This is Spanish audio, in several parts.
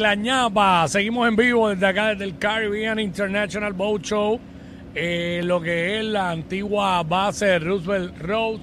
La ñapa. Seguimos en vivo desde acá, desde el Caribbean International Boat Show. eh, lo que es la antigua base de Roosevelt Road.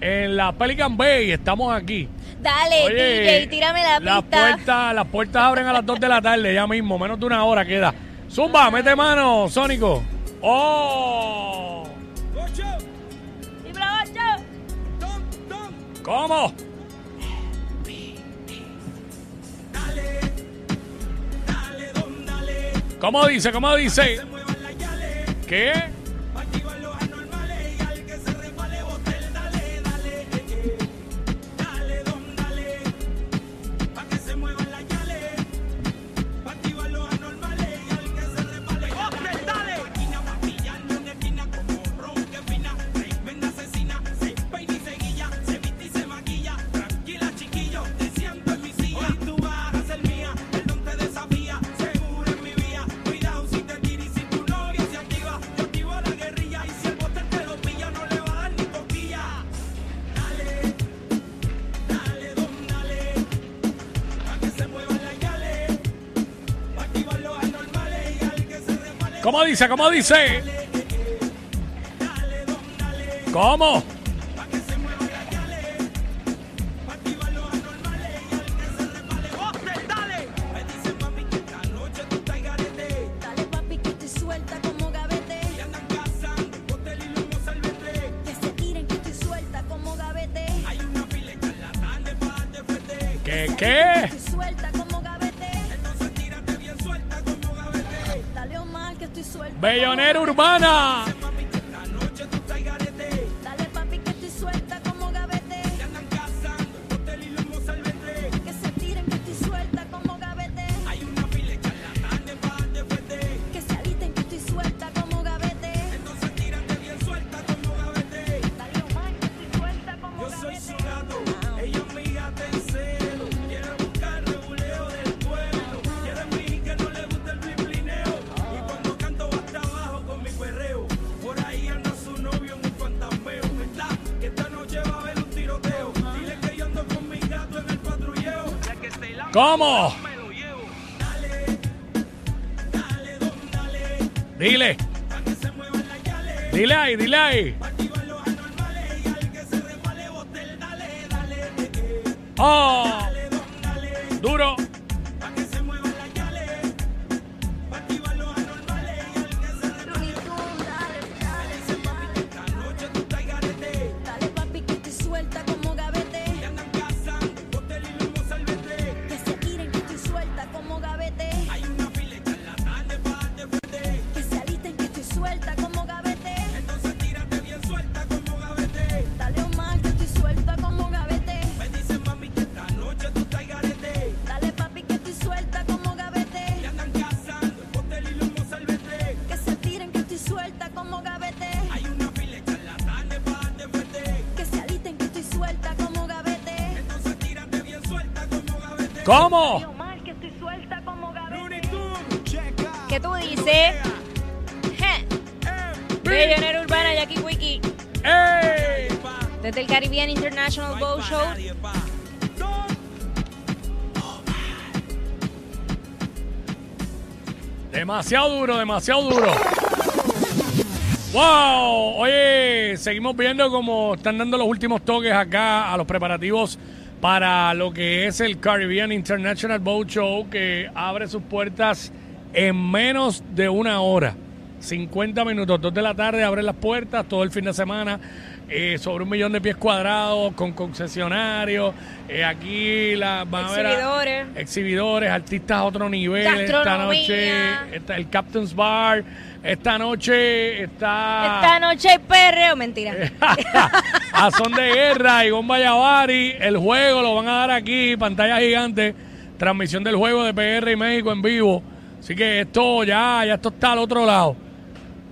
En la Pelican Bay. Estamos aquí. Dale, DJ, tírame la las pista. puertas, las puertas abren a las 2 de la tarde, ya mismo. Menos de una hora queda. Zumba, mete mano, Sónico. ¡Oh! ¿Cómo? ¿Cómo dice? ¿Cómo dice? ¿Qué? ¿Cómo dice? ¿Cómo dice? ¿Cómo? Bellonera ¿Cómo? Dile. Dile ahí, dile ahí. Oh. Duro. ¿Cómo? ¿Qué tú dices? Bellonera Urbana, Jackie Wiki. ¡Ey! Desde el Caribbean International Boat Show. Demasiado duro, demasiado duro. ¡Wow! Oye, seguimos viendo cómo están dando los últimos toques acá a los preparativos para lo que es el Caribbean International Boat Show que abre sus puertas en menos de una hora. 50 minutos, 2 de la tarde abren las puertas todo el fin de semana. eh, sobre un millón de pies cuadrados con concesionarios. eh, aquí la, van a ver a- Exhibidores. exhibidores, artistas a otro nivel. Esta noche está el Captain's Bar. Esta noche está Esta noche hay perreo, mentira. a son de guerra y Bomba Yavari. El juego lo van a dar aquí, pantalla gigante. Transmisión del juego de PR y México en vivo. Así que esto ya, ya esto está al otro lado.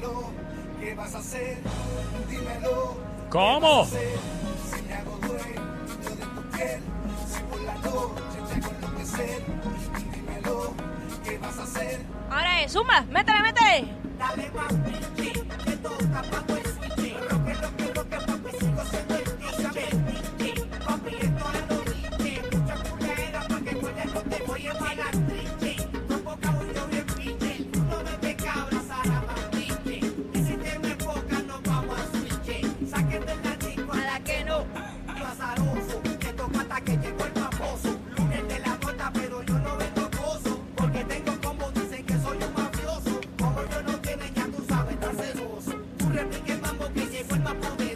Dímelo, ¿qué vas a hacer? Dímelo. ¿Cómo? Si me hago dueño de tu piel, si por la noche te hago enloquecer, dímelo, ¿qué vas a hacer? Ahora es, suma, métele, métele. Dale, papi. Replique el mambo que llegó el mapo de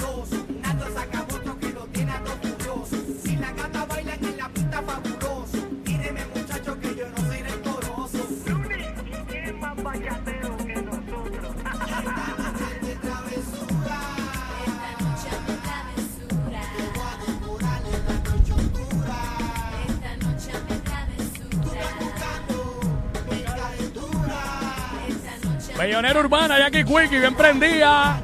Guerrera Urbana, Jackie Quickie, bien prendida.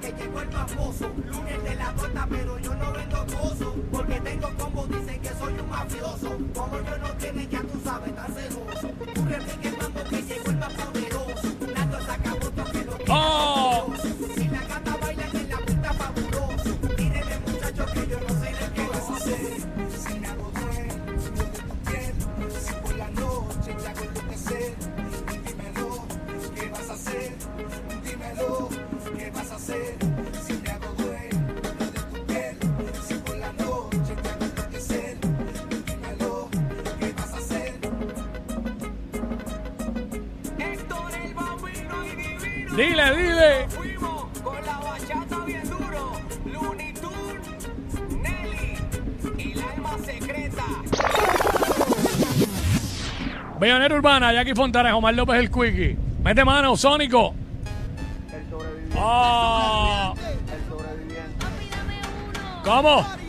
que famoso. Lunes de la bota, pero yo no vendo gozo. Dile, dile. Nos Urbana, Jackie Fontanes, Omar López el Quickie. Mete mano, Sónico. El sobreviviente. Oh. El sobreviviente. ¿Cómo?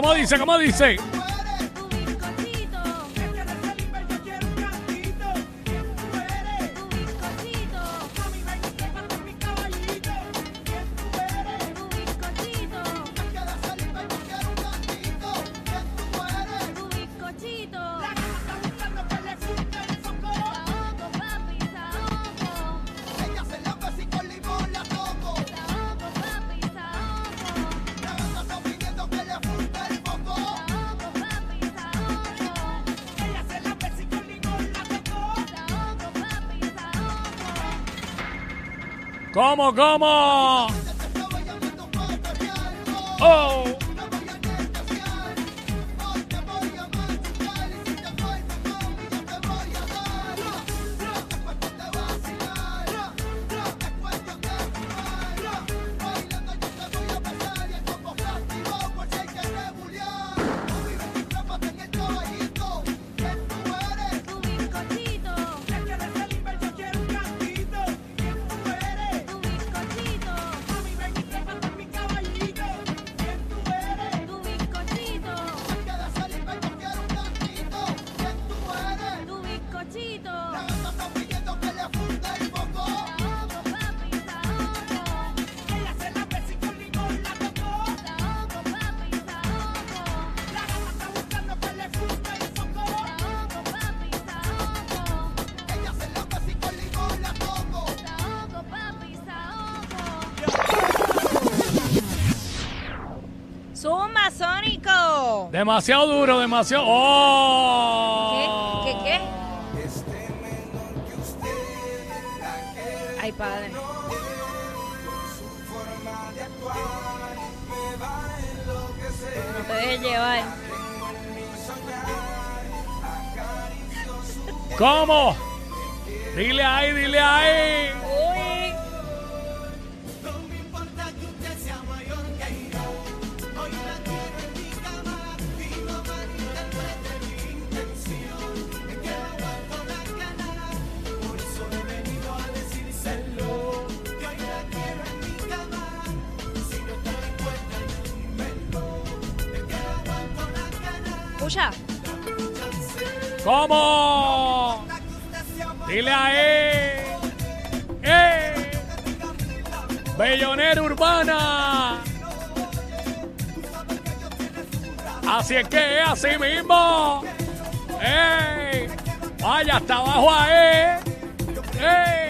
¿Cómo dice? ¿Cómo dice? ¿Cómo, cómo? ¡Oh! Demasiado duro, demasiado. ¡Oh! ¿Qué? ¿Qué? Ay, padre. No te llevar. ¿Cómo? Dile ahí, dile ahí. ya. ¿Cómo? Dile a él. ¡Eh! Bellonera urbana. Así es que así mismo. ¡Eh! Vaya hasta abajo a él. ¡Eh!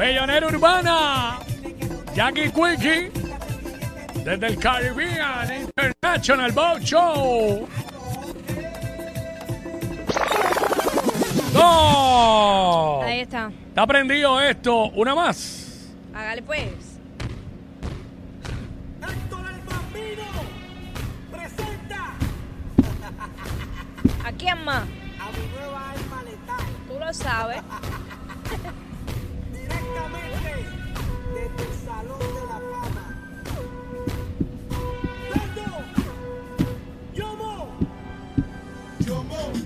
Bellonera Urbana, Jackie Quickie, desde el Caribbean International Boat Show. ¡No! Ahí está. Está prendido esto. Una más. Hágale pues. Héctor el Bambino presenta ¿A quién más? A mi nueva alma letal. Tú lo sabes.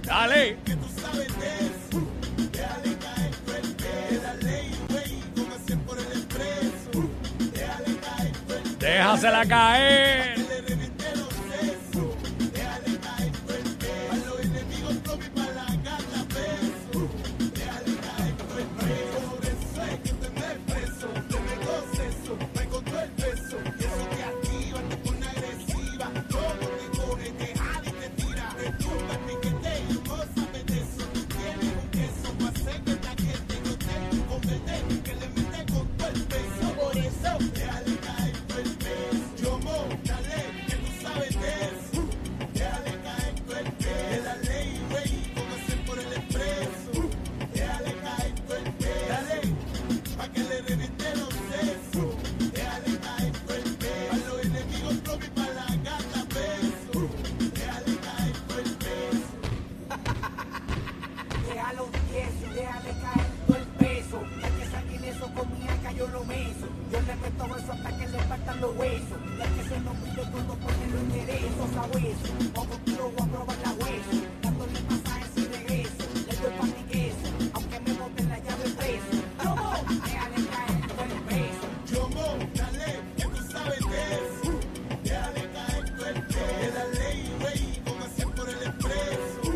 Dale. Que tú sabes de Déjasela caer.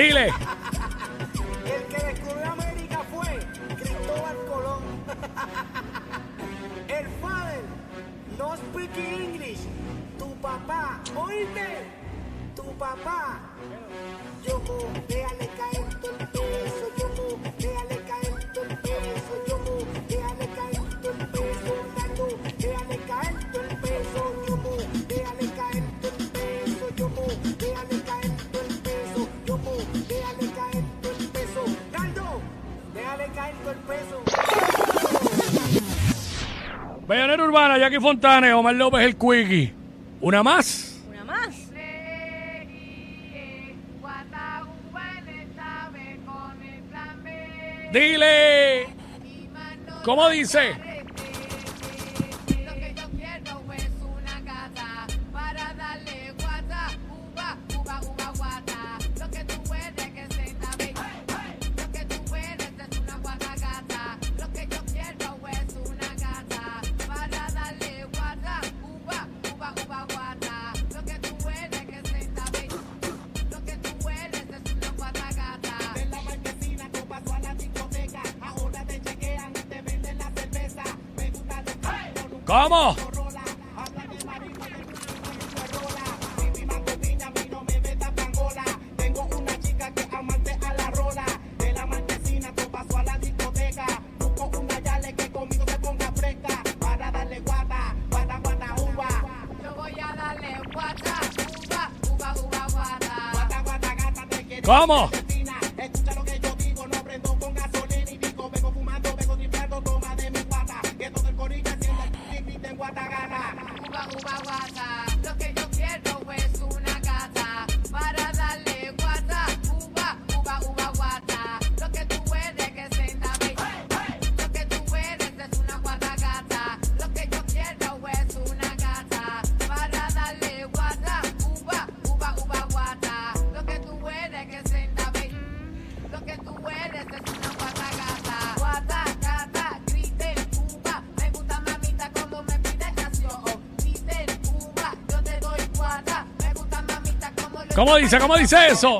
Dile. El que descubrió América fue Cristóbal Colón. El father no speak English. Tu papá, oíste. Tu papá. Yo déjale caer. Bellanera Urbana, Jackie Fontanes, Omar López, el Quickie. Una más. Una más. Dile. ¿Cómo dice? ¿Cómo? ¡Vamos! ¿Cómo dice? ¿Cómo dice eso?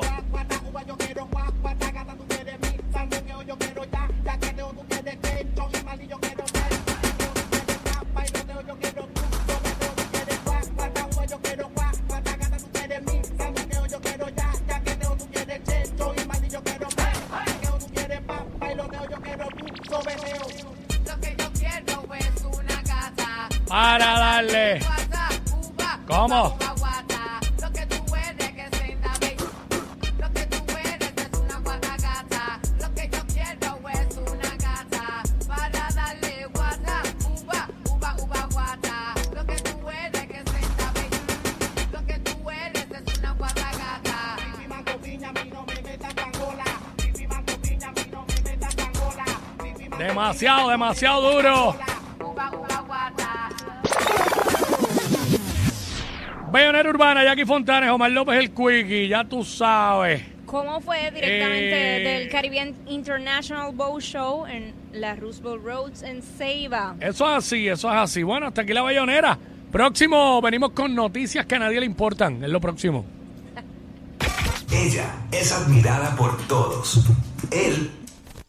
Para darle. ¿Cómo? Demasiado, demasiado duro. Bayonera Urbana, Jackie Fontanes, Omar López el Quickie, ya tú sabes. ¿Cómo fue directamente eh, del Caribbean International Bow Show en la Roosevelt Roads en Ceiba? Eso es así, eso es así. Bueno, hasta aquí la bayonera. Próximo, venimos con noticias que a nadie le importan. Es lo próximo. Ella es admirada por todos. Él